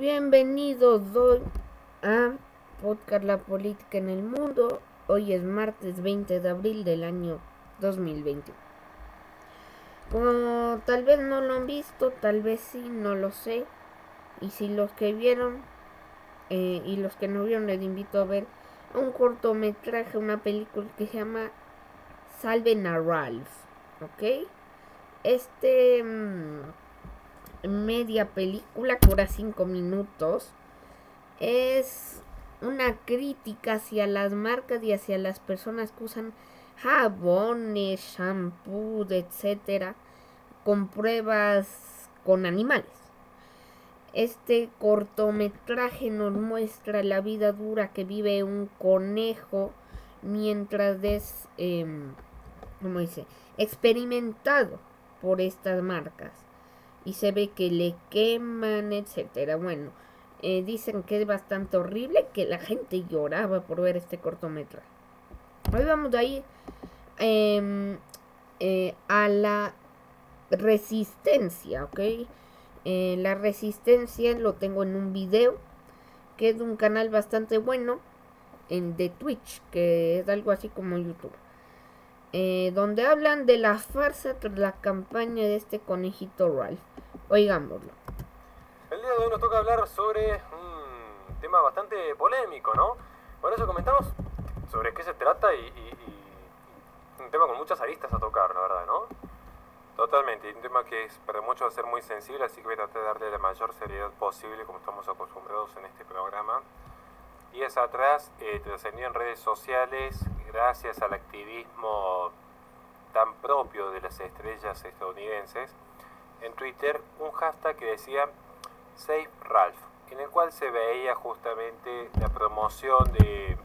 Bienvenidos hoy a Podcast La Política en el Mundo. Hoy es martes 20 de abril del año 2020. Como tal vez no lo han visto, tal vez sí, no lo sé. Y si los que vieron eh, y los que no vieron les invito a ver un cortometraje, una película que se llama Salven a Ralph. ¿Ok? Este... Mm, media película que dura 5 minutos es una crítica hacia las marcas y hacia las personas que usan jabones, shampoo, etcétera, con pruebas con animales. Este cortometraje nos muestra la vida dura que vive un conejo mientras es, eh, dice? Experimentado por estas marcas y se ve que le queman, etcétera. Bueno, eh, dicen que es bastante horrible, que la gente lloraba por ver este cortometraje. Hoy vamos a ir em, eh, a la resistencia, ¿ok? Eh, la resistencia lo tengo en un video que es de un canal bastante bueno en de Twitch, que es algo así como YouTube. Eh, donde hablan de la farsa tras la campaña de este conejito Ralph. Oigámoslo. El día de hoy nos toca hablar sobre un tema bastante polémico, ¿no? Por eso comentamos sobre qué se trata y, un tema con muchas aristas a tocar, la verdad, ¿no? Totalmente, un tema que es, para muchos va a ser muy sensible, así que voy a tratar de darle la mayor seriedad posible, como estamos acostumbrados en este programa. Días atrás eh, trascendió en redes sociales, gracias al activismo tan propio de las estrellas estadounidenses, en Twitter un hashtag que decía Save Ralph, en el cual se veía justamente la promoción de,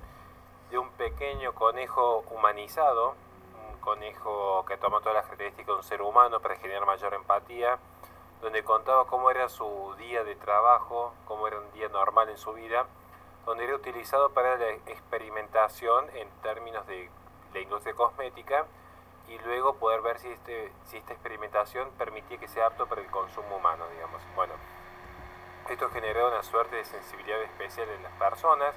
un pequeño conejo humanizado, un conejo que toma todas las características de un ser humano para generar mayor empatía, donde contaba cómo era su día de trabajo, cómo era un día normal en su vida donde era utilizado para la experimentación en términos de la industria cosmética y luego poder ver si, este, si esta experimentación permitía que sea apto para el consumo humano, digamos. Bueno, esto generó una suerte de sensibilidad especial en las personas.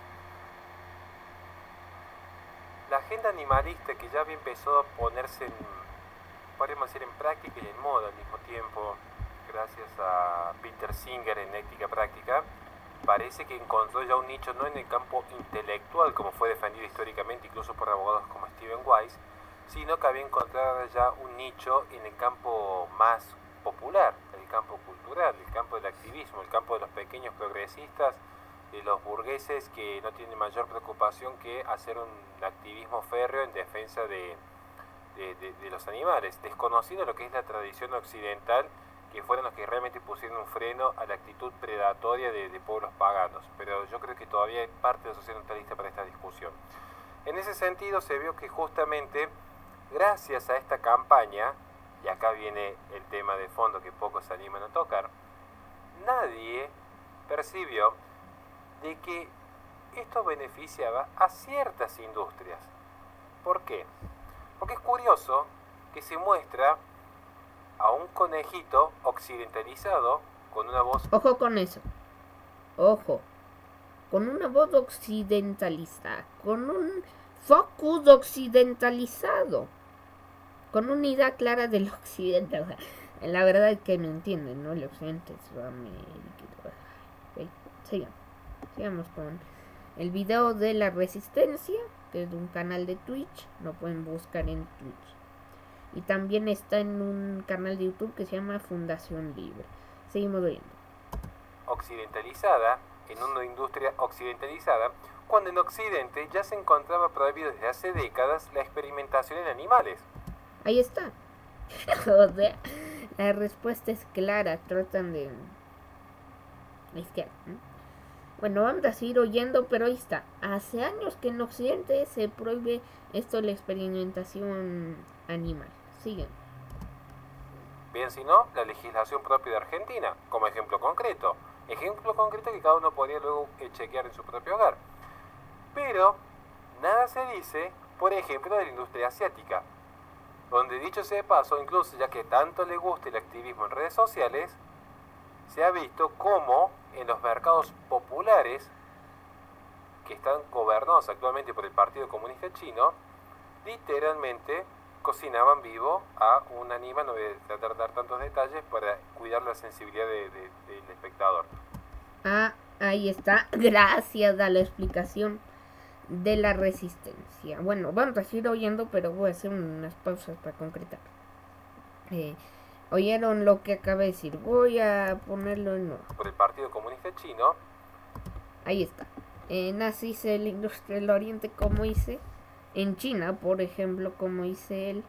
La agenda animalista que ya había empezado a ponerse en, en práctica y en moda al mismo tiempo, gracias a Peter Singer en Ética Práctica, parece que encontró ya un nicho no en el campo intelectual, como fue defendido históricamente incluso por abogados como Steven Weiss, sino que había encontrado ya un nicho en el campo más popular, el campo cultural, el campo del activismo, el campo de los pequeños progresistas, de los burgueses que no tienen mayor preocupación que hacer un activismo férreo en defensa de, de los animales, desconocido lo que es la tradición occidental que fueron los que realmente pusieron un freno a la actitud predatoria de, pueblos paganos. Pero yo creo que todavía hay parte de la sociedad no lista para esta discusión. En ese sentido se vio que justamente gracias a esta campaña, y acá viene el tema de fondo que pocos se animan a tocar, nadie percibió de que esto beneficiaba a ciertas industrias. ¿Por qué? Porque es curioso que se muestra a un conejito occidentalizado con una voz... Ojo con eso. Ojo. Con una voz occidentalizada. Con un focus occidentalizado. Con una idea clara del occidente. la verdad es que me entienden, ¿no? El occidente es Sigamos. Sigamos con el video de la resistencia, que es de un canal de Twitch. Lo pueden buscar en Twitch y también está en un canal de YouTube que se llama Fundación Libre. Seguimos viendo. Occidentalizada, en una industria occidentalizada, cuando en Occidente ya se encontraba prohibido desde hace décadas la experimentación en animales. Ahí está. o sea, la respuesta es clara, tratan de... Bueno, vamos a seguir oyendo, pero ahí está. Hace años que en Occidente se prohíbe esto la experimentación animal. Bien, si no, la legislación propia de Argentina, como ejemplo concreto. Ejemplo concreto que cada uno podría luego eh, chequear en su propio hogar. Pero nada se dice, por ejemplo, de la industria asiática, donde dicho sea de paso, incluso ya que tanto le gusta el activismo en redes sociales, se ha visto cómo en los mercados populares que están gobernados actualmente por el Partido Comunista Chino, literalmente cocinaban vivo a un animal, no voy a tratar de tantos detalles para cuidar la sensibilidad del espectador. Ah, ahí está, gracias a la explicación de la resistencia. Bueno, vamos a seguir oyendo, pero voy a hacer unas pausas para concretar. Eh, Oyeron lo que acabé de decir. Voy a ponerlo en nuevo. Por el Partido Comunista Chino. Ahí está. En Asia el industria del Oriente, como hice. En China, por ejemplo, como hice él.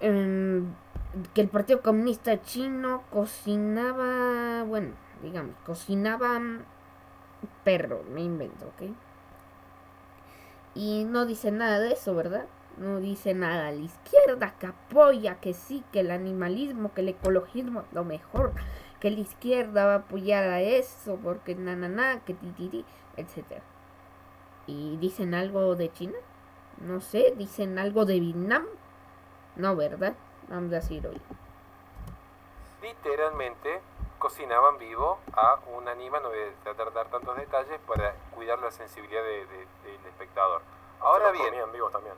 que el Partido Comunista Chino cocinaba. Bueno, digamos, cocinaba perro, me invento, ¿ok? Y no dice nada de eso, ¿verdad? no dice nada. La izquierda que apoya que sí, que el animalismo, que el ecologismo lo mejor, que la izquierda va a apoyar a eso, porque na na na, que ti, etc. ¿Y dicen algo de China? No sé, dicen algo de Vietnam. No, ¿verdad? Vamos a decir hoy. Literalmente cocinaban vivo a un animal, no voy a tratar de dar tantos detalles para cuidar la sensibilidad del espectador. Ahora bien, vivos también.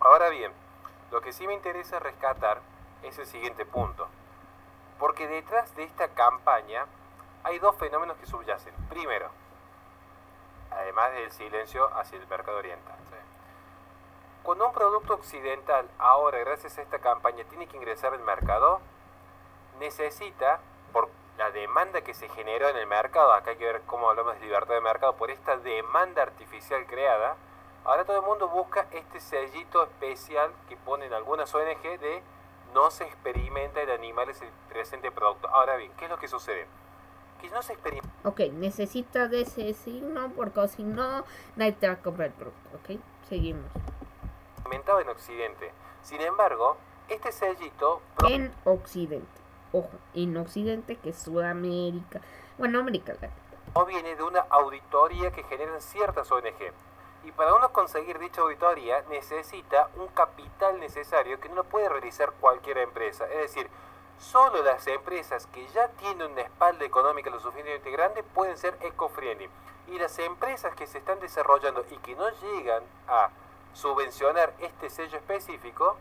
Ahora bien, lo que sí me interesa rescatar es el siguiente punto. Porque detrás de esta campaña hay dos fenómenos que subyacen. Primero, además del silencio hacia el mercado oriental. Cuando un producto occidental ahora, gracias a esta campaña, tiene que ingresar al mercado, necesita, por la demanda que se generó en el mercado, acá hay que ver cómo hablamos de libertad de mercado, por esta demanda artificial creada, Ahora todo el mundo busca este sellito especial que ponen algunas ONG de no se experimenta en animales el presente producto. Ahora bien, ¿qué es lo que sucede? Que no se experimenta. Ok, necesita de ese signo porque si no, nadie te va a comprar el producto. Ok, seguimos. Experimentado en Occidente. Sin embargo, este sellito. En Occidente. Ojo, en Occidente, que es Sudamérica. Bueno, América Latina. No viene de una auditoría que generan ciertas ONG y para uno conseguir dicha auditoría necesita un capital necesario que no lo puede realizar cualquier empresa. Es decir, solo las empresas que ya tienen una espalda económica lo suficientemente grande pueden ser eco-friendly. Y las empresas que se están desarrollando y que no llegan a subvencionar este sello específico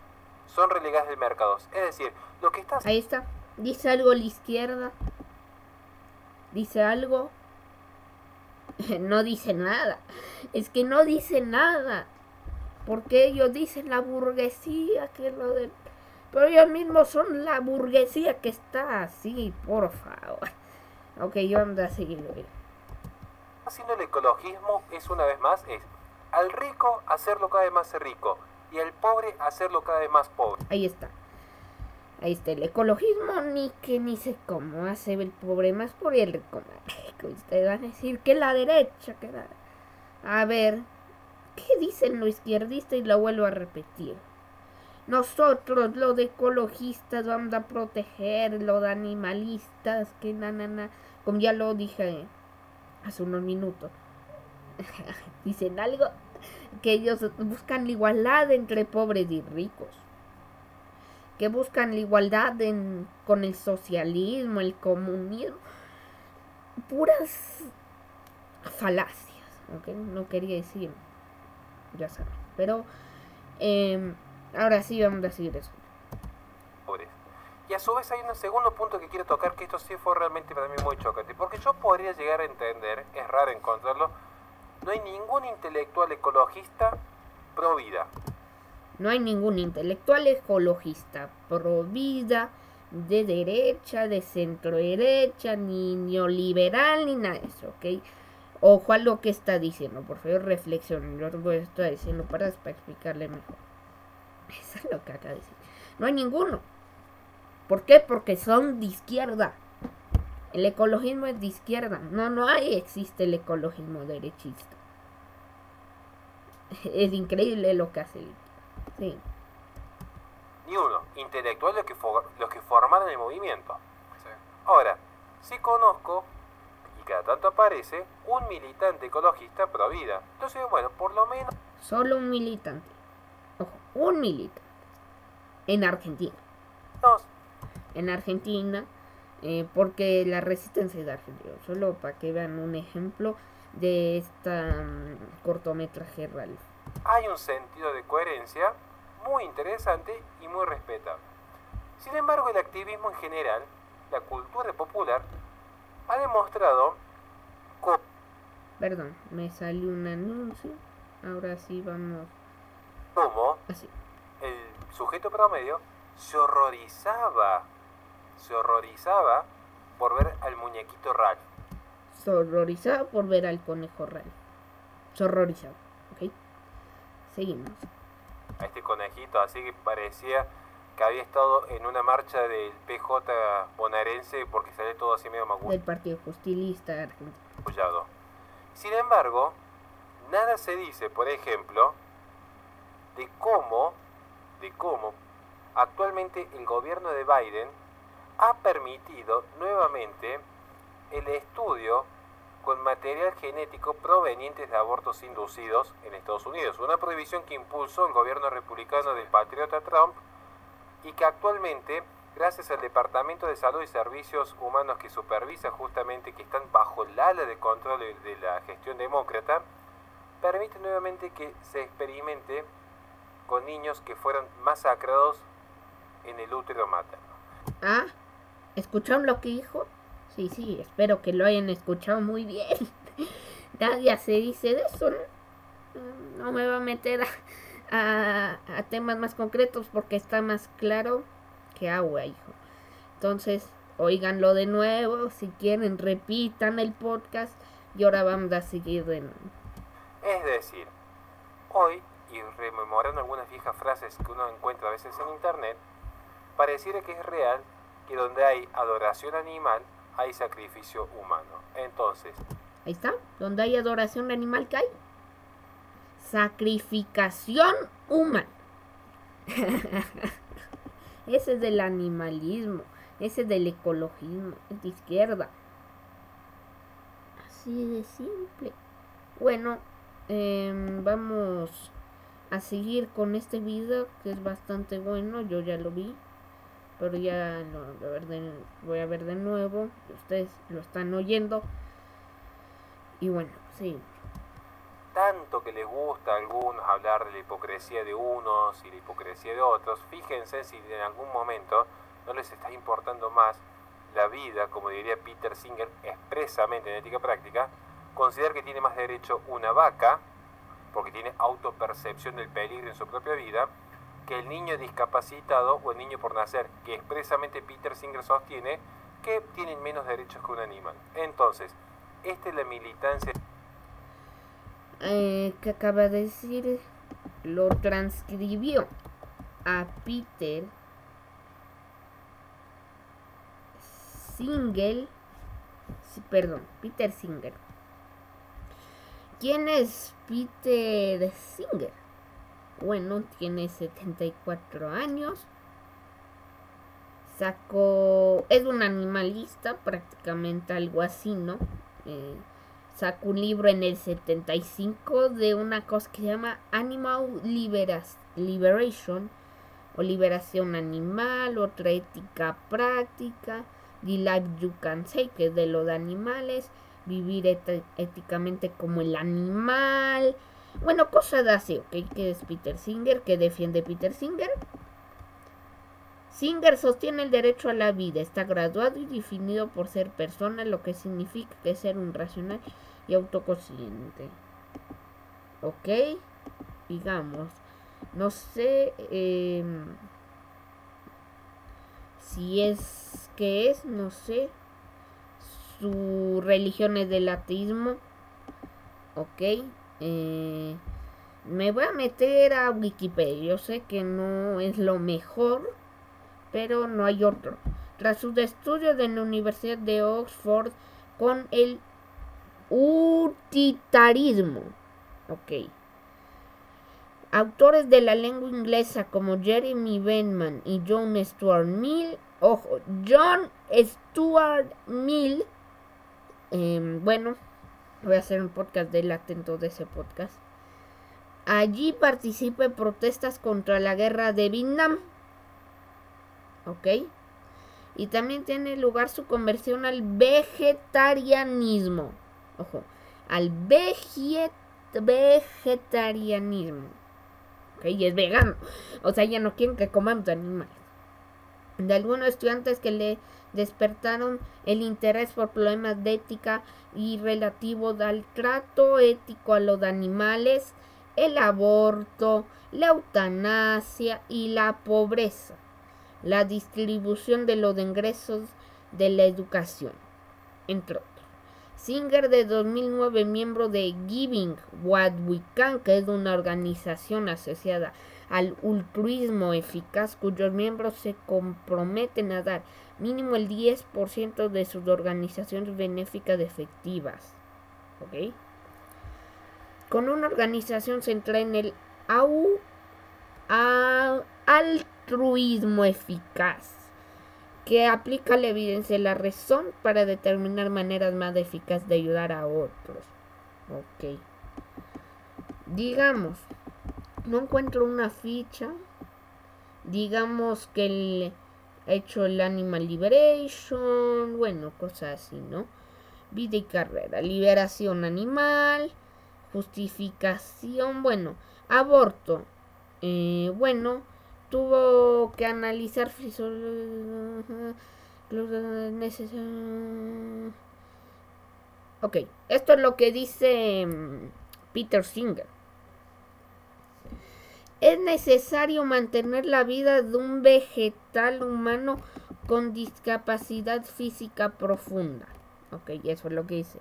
son relegadas del mercado. Es decir, lo que está... Ahí está. Dice algo a la izquierda. Dice algo no dice nada. Es que no dice nada. Porque ellos dicen la burguesía que lo de... Pero ellos mismos son la burguesía que está así, por favor. Ok, yo ando a seguirlo. Haciendo el ecologismo es una vez más, es al rico hacerlo cada vez más rico y al pobre hacerlo cada vez más pobre. Ahí está. Ahí está el ecologismo, ni que ni sé cómo hace el pobre más por el rico Ustedes van a decir que la derecha, que la... A ver, ¿qué dicen los izquierdistas? Y lo vuelvo a repetir. Nosotros, los ecologistas, vamos a proteger los animalistas, que na, na, na. Como ya lo dije hace unos minutos. dicen algo que ellos buscan la igualdad entre pobres y ricos que buscan la igualdad con el socialismo, el comunismo, puras falacias, ¿ok? No quería decir, ya saben, pero em, ahora sí vamos a decir eso. Y a su vez hay un segundo punto que quiero tocar, que esto sí fue realmente para mí muy chocante, porque yo podría llegar a entender, es raro encontrarlo, no hay ningún intelectual ecologista pro vida. No hay ningún intelectual ecologista pro vida, de derecha, de centro derecha, ni neoliberal, ni nada de eso, ¿ok? Ojo a lo que está diciendo, por favor reflexionen, yo lo estoy diciendo para, explicarle mejor. Eso es lo que acaba de decir. No hay ninguno. ¿Por qué? Porque son de izquierda. El ecologismo es de izquierda. No, no hay, existe el ecologismo derechista. Es increíble lo que hace el ni uno. Intelectual los que, los que formaron el movimiento. Ahora, si conozco, y cada tanto aparece, un militante ecologista pro vida. Entonces, bueno, por lo menos... Solo un militante. Un militante. En Argentina. Dos. En Argentina, eh, porque la resistencia de Argentina, solo para que vean un ejemplo de este cortometraje Ralph. Hay un sentido de coherencia muy interesante y muy respetable. Sin embargo, el activismo en general, la cultura popular, ha demostrado... Perdón, me salió un anuncio. Ahora sí vamos... ¿Cómo? Así. El sujeto promedio se horrorizaba, se horrorizaba por ver al muñequito Ralph. Se horrorizaba por ver al conejo Ralph. Se horrorizaba, ¿ok? Seguimos. A este conejito así que parecía que había estado en una marcha del PJ bonaerense porque sale todo así medio magusto. Del Partido Justilista Argentino. Sin embargo, nada se dice, por ejemplo, de cómo, de cómo actualmente el gobierno de Biden ha permitido nuevamente el estudio con material genético proveniente de abortos inducidos en Estados Unidos. Una prohibición que impulsó el gobierno republicano del patriota Trump y que actualmente, gracias al Departamento de Salud y Servicios Humanos que supervisa justamente, que están bajo el ala de control de la gestión demócrata, permite nuevamente que se experimente con niños que fueron masacrados en el útero materno. Ah, ¿escucharon lo que dijo? Sí, sí, espero que lo hayan escuchado muy bien. Nadie se dice de eso, ¿no? No me va a meter a, a, temas más concretos porque está más claro que agua, hijo. Entonces, oíganlo de nuevo, si quieren, repitan el podcast y ahora vamos a seguir de nuevo. Es decir, hoy, y rememorando algunas viejas frases que uno encuentra a veces en internet, pareciera que es real que donde hay adoración animal, hay sacrificio humano. Entonces... Ahí está, donde hay adoración animal, ¿qué hay? Sacrificación humana. ese es del animalismo, ese es del ecologismo, es de izquierda. Así de simple. Bueno, em, vamos a seguir con este video que es bastante bueno, yo ya lo vi pero ya lo voy a, ver de, nuevo. Ustedes lo están oyendo. Y bueno, sí. Tanto que les gusta a algunos hablar de la hipocresía de unos y la hipocresía de otros, fíjense si en algún momento no les está importando más la vida, como diría Peter Singer expresamente en ética práctica, considerar que tiene más derecho una vaca, porque tiene autopercepción del peligro en su propia vida, que el niño discapacitado o el niño por nacer, que expresamente Peter Singer sostiene que tienen menos derechos que un animal. Entonces, esta es la militancia eh, que acaba de decir, lo transcribió a Peter Singer, perdón, Peter Singer. ¿Quién es Peter Singer? bueno, tiene 74 años. Sacó, es un animalista, prácticamente algo así, ¿no? Eh, sacó un libro en el 75 de una cosa que se llama Animal Liberation o Liberación Animal, otra ética práctica, The Life You Can Say, que es de los animales, vivir éticamente como el animal, bueno, cosas así, ¿ok? Que es Peter Singer, que defiende Peter Singer. Singer sostiene el derecho a la vida, está graduado y definido por ser persona, lo que significa que es ser un racional y autoconsciente. ¿Ok? Digamos, no sé em, si es que es, no sé. Su religión del ateísmo. ¿Ok? Eh, me voy a meter a Wikipedia. Yo sé que no es lo mejor, pero no hay otro. Tras sus estudios en la Universidad de Oxford con el utilitarismo. Ok. Autores de la lengua inglesa como Jeremy Benman y John Stuart Mill. Ojo, John Stuart Mill. Em, bueno, Voy a hacer un podcast del atento de ese podcast. Allí participa en protestas contra la guerra de Vietnam. ¿Ok? y también tiene lugar su conversión al vegetarianismo. Ojo, al vegetarianismo. Ok, y es vegano. O sea, ya no quieren que comamos animales. De algunos estudiantes que le despertaron el interés por problemas de ética y relativo al trato ético a los animales, el aborto, la eutanasia y la pobreza, la distribución de los ingresos de la educación, entre otros. Singer de 2009, miembro de Giving What We Can, que es una organización asociada al altruismo eficaz cuyos miembros se comprometen a dar mínimo el 10% de sus organizaciones benéficas efectivas. ¿Ok? Con una organización centrada en el altruismo eficaz que aplica la evidencia y la razón para determinar maneras más eficaces de ayudar a otros. Ok. Digamos, no encuentro una ficha. Digamos que el hecho el Animal Liberation, bueno, cosas así, ¿no? Vida y carrera, liberación animal, justificación, bueno, aborto, eh, bueno, tuvo que analizar Ok, esto es lo que dice mm, Peter Singer. Es necesario mantener la vida de un vegetal humano con discapacidad física profunda. Ok, eso es lo que dice.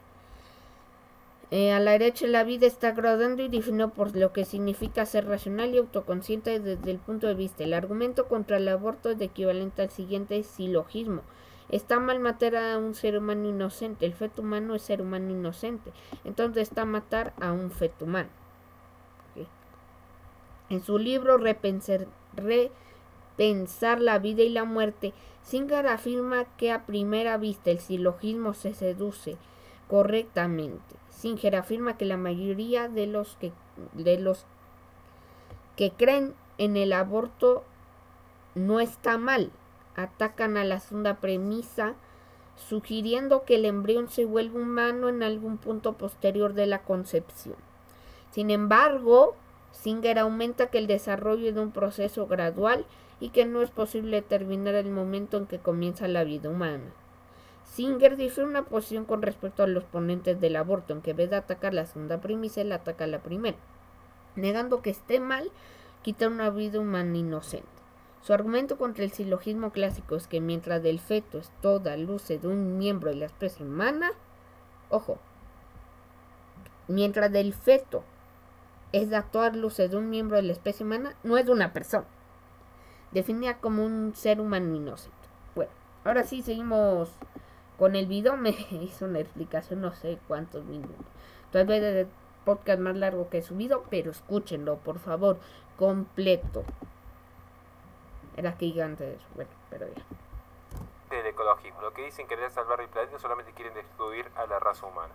Eh, a la derecha la vida está graduando y definido por lo que significa ser racional y autoconsciente desde el punto de vista. El argumento contra el aborto es equivalente al siguiente silogismo. Está mal matar a un ser humano inocente. El feto humano es ser humano inocente. Entonces está matar a un feto humano. En su libro Repensar, la vida y la muerte, Singer afirma que a primera vista el silogismo se seduce correctamente. Singer afirma que la mayoría de los que, de los que creen en el aborto no está mal. Atacan a la segunda premisa, sugiriendo que el embrión se vuelve humano en algún punto posterior de la concepción. Sin embargo, Singer aumenta que el desarrollo es un proceso gradual y que no es posible determinar el momento en que comienza la vida humana. Singer dice una posición con respecto a los ponentes del aborto, en que en vez de atacar la segunda premisa, él ataca la primera, negando que esté mal quitar una vida humana inocente. Su argumento contra el silogismo clásico es que mientras del feto es toda luce de un miembro de la especie humana, ojo, mientras del feto es de todas luces de un miembro de la especie humana, no es de una persona. Definida como un ser humano inocente. Bueno, ahora sí seguimos con el video. Me hizo una explicación, no sé cuántos minutos. Tal vez es el podcast más largo que he subido, pero escúchenlo, por favor, completo. Era que antes, bueno, pero ya. Del ecologismo, lo que dicen querer salvar el planeta solamente quieren destruir a la raza humana.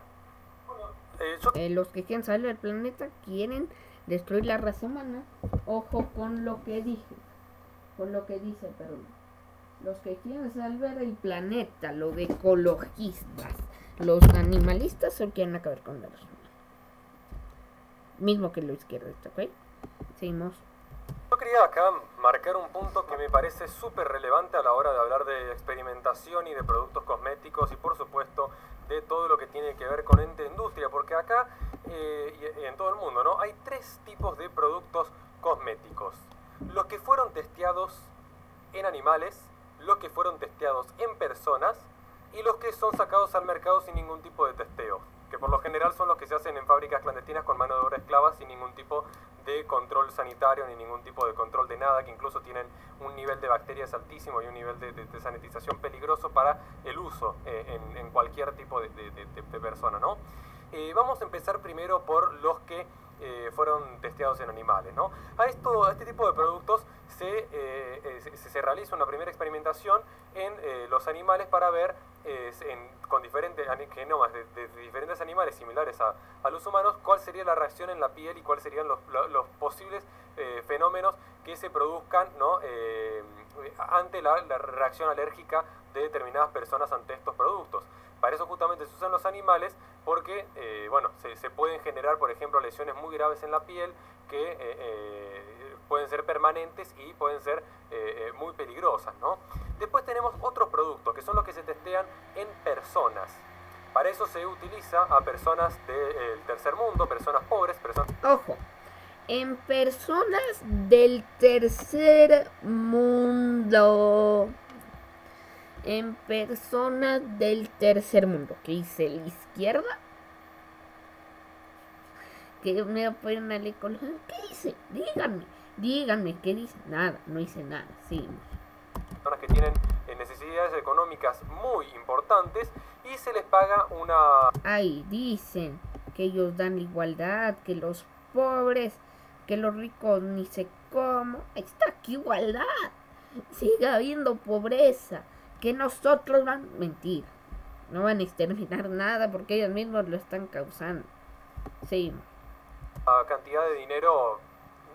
Eh, eh, los que quieren salir del planeta quieren destruir la raza humana. Ojo con lo que dije. Con lo que dice, pero los que quieren salvar el planeta, los ecologistas, los animalistas, solo quieren acabar con la raza humana. Mismo que lo izquierdista, ¿ok? Seguimos. Yo quería acá marcar un punto que me parece súper relevante a la hora de hablar de experimentación y de productos cosméticos y por supuesto de todo lo que tiene que ver con ente industria, porque acá eh, y en todo el mundo ¿no? hay tres tipos de productos cosméticos. Los que fueron testeados en animales, los que fueron testeados en personas y los que son sacados al mercado sin ningún tipo de testeo, que por lo general son los que se hacen en fábricas clandestinas con mano de obra esclava sin ningún tipo de control sanitario ni ningún tipo de control de nada, que incluso tienen un nivel de bacterias altísimo y un nivel de, sanitización peligroso para el uso eh, en, cualquier tipo de, persona. ¿no? Eh, vamos a empezar primero por los que eh, fueron testeados en animales. ¿no? A, esto, a este tipo de productos se, se, realiza una primera experimentación en los animales para ver con diferentes genomas de, diferentes animales similares a, los humanos cuál sería la reacción en la piel y cuáles serían los, posibles fenómenos que se produzcan ¿no? ante la, reacción alérgica de determinadas personas ante estos productos. Para eso justamente se usan los animales porque bueno, se, pueden generar, por ejemplo, lesiones muy graves en la piel que pueden ser permanentes y pueden ser muy peligrosas. ¿no? Después tenemos otros productos que son los que se testean en personas. Para eso se utiliza a personas del tercer mundo, personas pobres, personas... Ojo, en personas del tercer mundo. En personas del tercer mundo. ¿Qué dice la izquierda? Que me voy a una ¿Qué dice? Díganme, díganme, ¿qué dice? Nada, no dice nada, sí. Personas que tienen eh, necesidades económicas muy importantes y se les paga una... Ay, dicen que ellos dan igualdad, que los pobres, que los ricos ni sé cómo. Está aquí igualdad. Sigue habiendo pobreza. Que nosotros van... Mentira. No van a exterminar nada porque ellos mismos lo están causando. Sí. La cantidad de dinero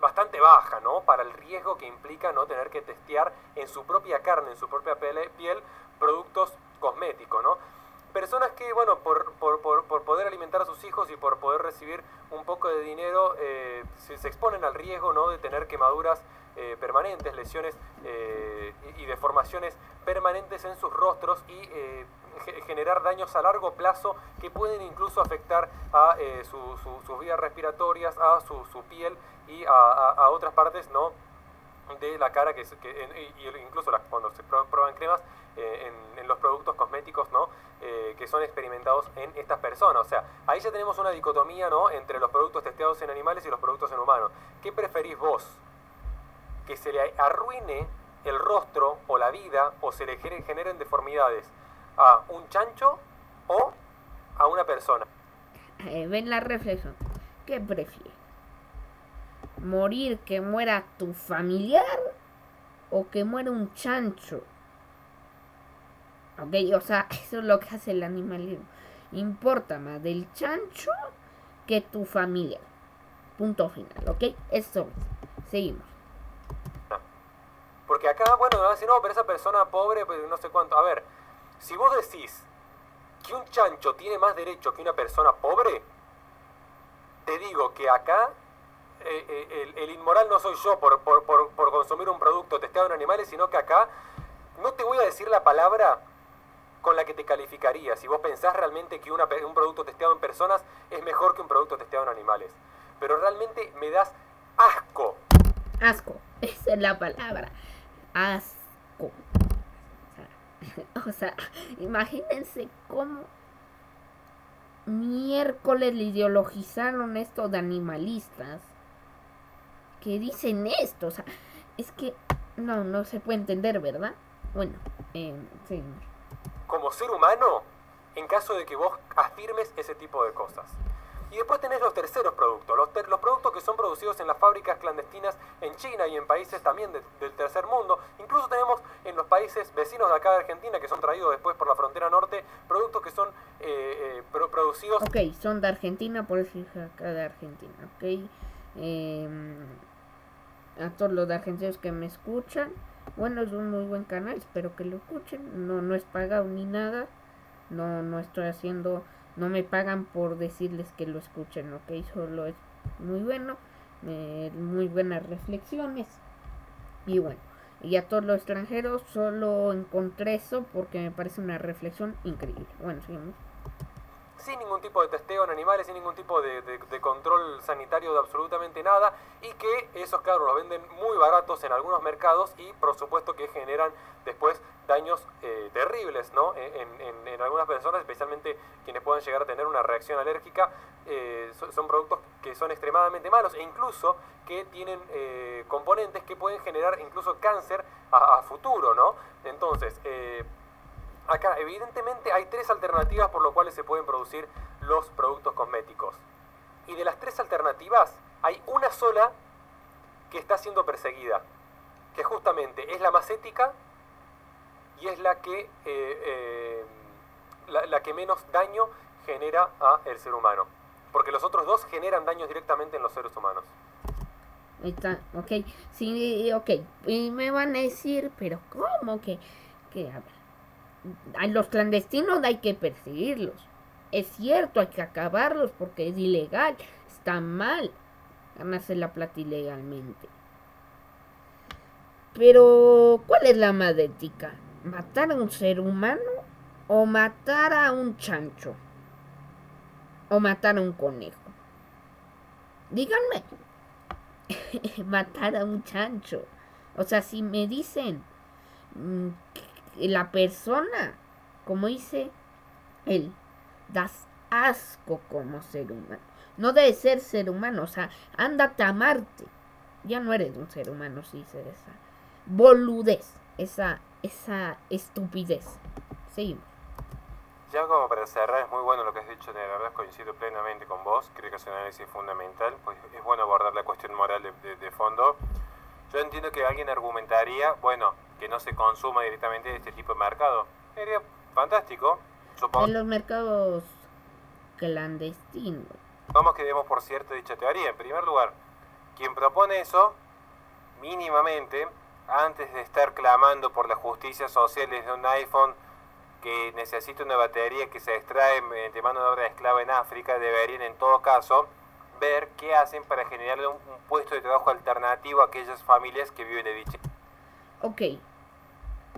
bastante baja, ¿no? Para el riesgo que implica no tener que testear en su propia carne, en su propia piel, productos cosméticos, ¿no? Personas que, bueno, por, por, poder alimentar a sus hijos y por poder recibir un poco de dinero, eh, se, exponen al riesgo, ¿no? De tener quemaduras eh, permanentes, lesiones eh, y deformaciones permanentes en sus rostros y generar daños a largo plazo que pueden incluso afectar a sus vías respiratorias, a su, su piel y a, otras partes no de la cara que, que incluso cuando se prueban cremas eh, en, los productos cosméticos no eh, que son experimentados en estas personas. O sea ahí ya tenemos una dicotomía no entre los productos testeados en animales y los productos en humanos. ¿qué preferís vos? que se le arruine el rostro o la vida o se le generen deformidades a un chancho o a una persona eh, ven la reflexión ¿qué prefieres? morir que muera tu familiar o que muera un chancho. Ok, o sea, eso es lo que hace el animalismo. Importa más del chancho que tu familia. Punto final, ¿ok? Eso Seguimos. Porque acá, bueno, a decir, no, pero esa persona pobre, pues no sé cuánto. A ver, si vos decís que un chancho tiene más derecho que una persona pobre, te digo que acá eh, eh, el, inmoral no soy yo por, por, consumir un producto testeado en animales, sino que acá no te voy a decir la palabra con la que te calificaría si vos pensás realmente que una, un producto testeado en personas es mejor que un producto testeado en animales. Pero realmente me das asco. Asco, esa es la palabra. Asco. O sea, imagínense cómo miércoles le ideologizaron esto de animalistas que dicen esto. O sea, es que no, no se puede entender, ¿verdad? Bueno, eh, sí. Como ser humano, en caso de que vos afirmes ese tipo de cosas. Y después tenés los terceros productos, los, los productos que son producidos en las fábricas clandestinas en China y en países también del tercer mundo. Incluso tenemos en los países vecinos de acá de Argentina, que son traídos después por la frontera norte, productos que son eh, eh producidos... Ok, son de Argentina, por eso acá de Argentina, ok. Eh, a todos los argentinos que me escuchan. Bueno, es un muy buen canal, espero que lo escuchen. No, no es pagado ni nada. No, no estoy haciendo, no me pagan por decirles que lo escuchen, ok, solo es muy bueno, muy buenas reflexiones. Y bueno, y a todos los extranjeros solo encontré eso porque me parece una reflexión increíble. Bueno, sigamos sin ningún tipo de testeo en animales, sin ningún tipo de, control sanitario de absolutamente nada y que esos claro los venden muy baratos en algunos mercados y por supuesto que generan después daños eh, terribles ¿no? En, algunas personas, especialmente quienes puedan llegar a tener una reacción alérgica, eh, son, productos que son extremadamente malos e incluso que tienen eh, componentes que pueden generar incluso cáncer a, a futuro, ¿no? Entonces, Acá, evidentemente, hay tres alternativas por las cuales se pueden producir los productos cosméticos. Y de las tres alternativas, hay una sola que está siendo perseguida, que justamente es la más ética y es la que, eh, eh, la, que menos daño genera a el ser humano. Porque los otros dos generan daños directamente en los seres humanos. Está, ok, sí, ok. Y me van a decir, pero ¿cómo que, que a los clandestinos hay que perseguirlos? Es cierto, hay que acabarlos porque es ilegal, está mal ganarse la plata ilegalmente. Pero, ¿cuál es la más ética? ¿Matar a un ser humano o matar a un chancho? ¿O matar a un conejo? Díganme. matar a un chancho. O sea, si me dicen mm, la persona, como dice él, das asco como ser humano. No debe ser ser humano, o sea, ándate a Marte. Ya no eres un ser humano si dices esa boludez, esa, esa estupidez. Seguimos. Ya como para cerrar, es muy bueno lo que has dicho, de verdad coincido plenamente con vos, creo que es un análisis fundamental, pues es bueno abordar la cuestión moral de, fondo. Yo entiendo que alguien argumentaría, bueno, que no se consuma directamente de este tipo de mercado. Sería fantástico, supongo. En los mercados clandestinos. Vamos que demos por cierto dicha teoría. En primer lugar, quien propone eso, mínimamente, antes de estar clamando por la justicia social desde un iPhone que necesita una batería que se extrae mediante mano de obra esclava en África, deberían en todo caso ver qué hacen para generarle un, puesto de trabajo alternativo a aquellas familias que viven de dicha. Ok,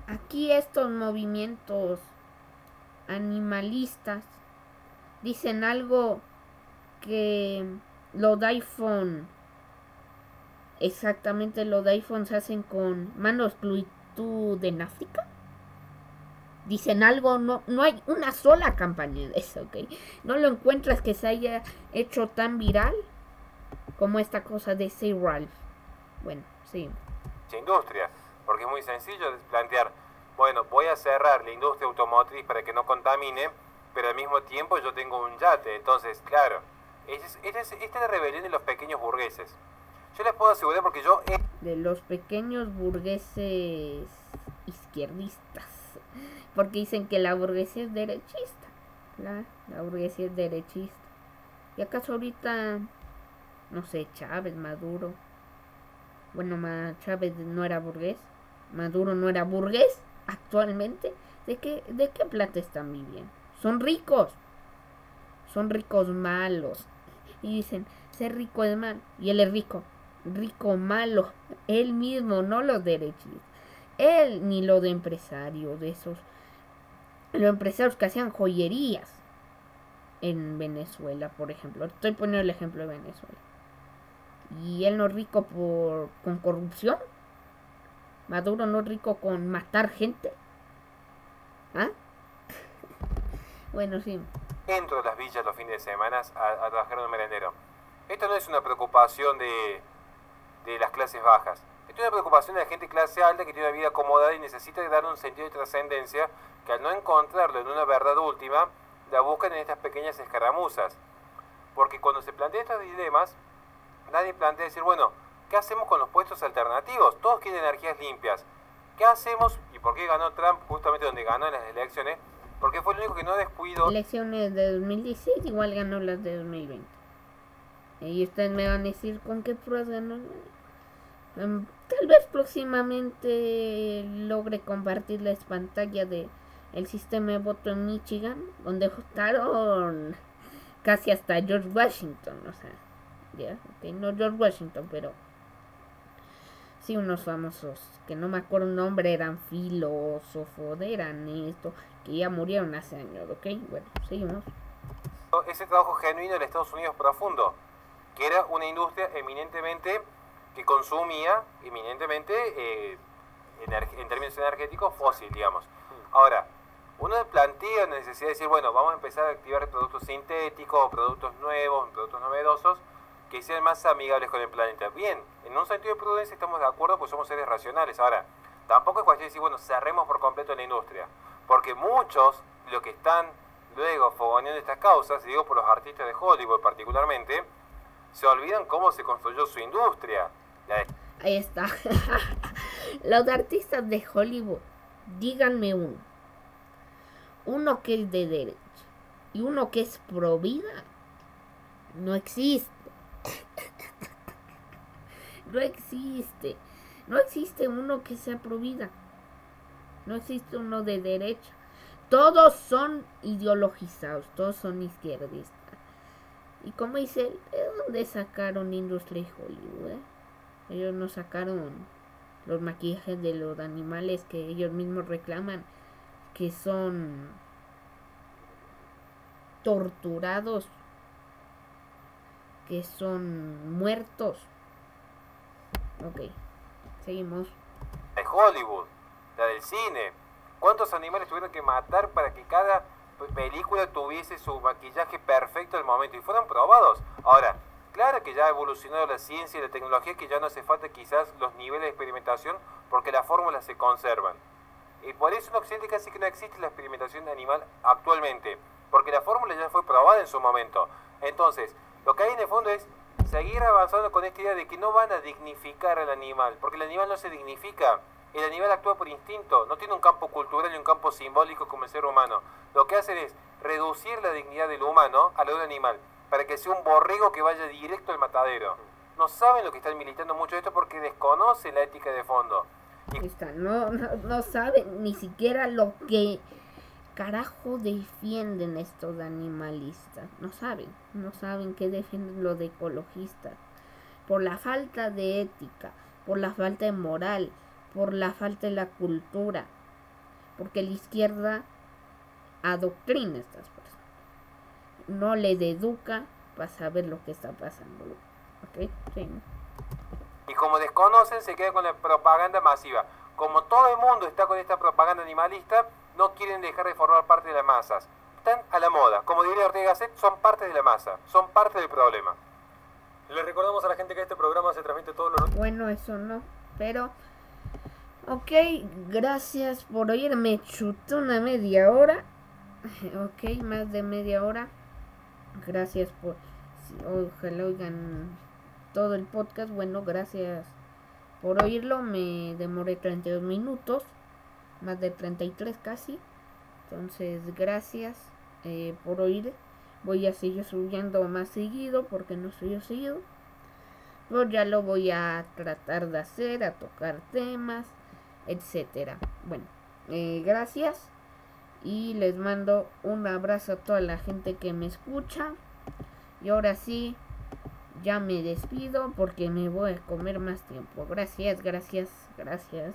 aquí estos movimientos animalistas dicen algo que los iPhone, exactamente los iPhone se hacen con manos Bluetooth en África. Dicen algo, no, no hay una sola campaña de eso, ¿ok? No lo encuentras que se haya hecho tan viral como esta cosa de Say Ralph. Bueno, sí. Industria, porque es muy sencillo plantear, bueno, voy a cerrar la industria automotriz para que no contamine, pero al mismo tiempo yo tengo un yate, entonces, claro, esta es, la rebelión de los pequeños burgueses. Yo les puedo asegurar porque yo... De los pequeños burgueses izquierdistas. Porque dicen que la burguesía es derechista. La, la burguesía es derechista. ¿Y acaso ahorita, no sé, Chávez, Maduro? Bueno, Chávez no era burgués. Maduro no era burgués actualmente. ¿De qué, ¿De qué plata están viviendo? Son ricos. Son ricos malos y dicen, ser rico es mal. Y él es rico, rico malo, él mismo, no los derechos. Él ni lo de empresario, de esos, los empresarios que hacían joyerías en Venezuela, por ejemplo. Estoy poniendo el ejemplo de Venezuela. Y él no es rico por, con corrupción. Maduro no es rico con matar gente. ¿Ah? bueno, sí entro a las villas los fines de semana a, trabajar en un merendero. Esto no es una preocupación de, de las clases bajas. Esto es una preocupación de la gente de clase alta que tiene una vida acomodada y necesita darle un sentido de trascendencia que al no encontrarlo en una verdad última, la buscan en estas pequeñas escaramuzas. Porque cuando se plantean estos dilemas, nadie plantea decir, bueno, ¿qué hacemos con los puestos alternativos? Todos quieren energías limpias. ¿Qué hacemos? ¿Y por qué ganó Trump justamente donde ganó en las elecciones? Porque fue el único que no descuidó. Elecciones de 2016 igual ganó las de 2020. Y ustedes me van a decir con qué pruebas ganó. Em, tal vez próximamente logre compartirles pantalla de el sistema de voto en Michigan, donde votaron casi hasta George Washington, o sea, ya, no George Washington, pero sí unos famosos que no me acuerdo el nombre, eran filósofos, eran esto, que ya murieron hace años, ¿ok? Bueno, seguimos. Ese trabajo genuino en Estados Unidos profundo, que era una industria eminentemente que consumía, eminentemente, eh, en, términos energéticos, fósil, digamos. Ahora, uno plantea la necesidad de decir, bueno, vamos a empezar a activar productos sintéticos, productos nuevos, productos novedosos, que sean más amigables con el planeta. Bien, en un sentido de prudencia estamos de acuerdo, pues somos seres racionales. Ahora, tampoco es cuestión de decir, bueno, cerremos por completo la industria. Porque muchos, lo que están luego fogoneando estas causas, digo por los artistas de Hollywood particularmente, se olvidan cómo se construyó su industria. Ahí está. los artistas de Hollywood, díganme uno. Uno que es de derecha y uno que es pro vida. No existe. No existe. No existe uno que sea pro vida. No existe uno de derecha. Todos son ideologizados, todos son izquierdistas. Y como dice, ¿de dónde sacaron Industria Hollywood? Eh? Ellos no sacaron los maquillajes de los animales que ellos mismos reclaman que son torturados, que son muertos. Ok, seguimos. De Hollywood, la del cine. ¿Cuántos animales tuvieron que matar para que cada película tuviese su maquillaje perfecto al momento y fueron probados? Ahora, claro que ya ha evolucionado la ciencia y la tecnología que ya no hace falta quizás los niveles de experimentación porque las fórmulas se conservan. Y por eso en Occidente casi que no existe la experimentación animal actualmente, porque la fórmula ya fue probada en su momento. Entonces, lo que hay en el fondo es seguir avanzando con esta idea de que no van a dignificar al animal, porque el animal no se dignifica. El animal actúa por instinto, no tiene un campo cultural y un campo simbólico como el ser humano. Lo que hacen es reducir la dignidad del humano a la de un animal, para que sea un borrego que vaya directo al matadero. No saben lo que están militando mucho esto porque desconocen la ética de fondo. No, no, no saben ni siquiera lo que carajo defienden estos animalistas. No saben, no saben qué defienden los de ecologistas. Por la falta de ética, por la falta de moral, por la falta de la cultura. Porque la izquierda adoctrina a estas personas. No les educa para saber lo que está pasando. ¿Ok? Sí. Y como desconocen, se quedan con la propaganda masiva. Como todo el mundo está con esta propaganda animalista, no quieren dejar de formar parte de las masas. Están a la moda. Como diría Ortega Gasset, son parte de la masa, son parte del problema. Les recordamos a la gente que este programa se transmite todos los... Bueno, eso no, pero... Ok, gracias por oírme. Chuté una media hora. Ok, más de media hora. Gracias por... Ojalá oigan todo el podcast. Bueno, gracias por oírlo. Me demoré 32 minutos, más de 33 casi. Entonces, gracias eh, por oír. Voy a seguir subiendo más seguido porque no soy yo seguido. Pero ya lo voy a tratar de hacer, a tocar temas, etcétera. Bueno, eh, gracias y les mando un abrazo a toda la gente que me escucha. Y ahora sí, ya me despido porque me voy a comer más tiempo. Gracias, gracias, gracias.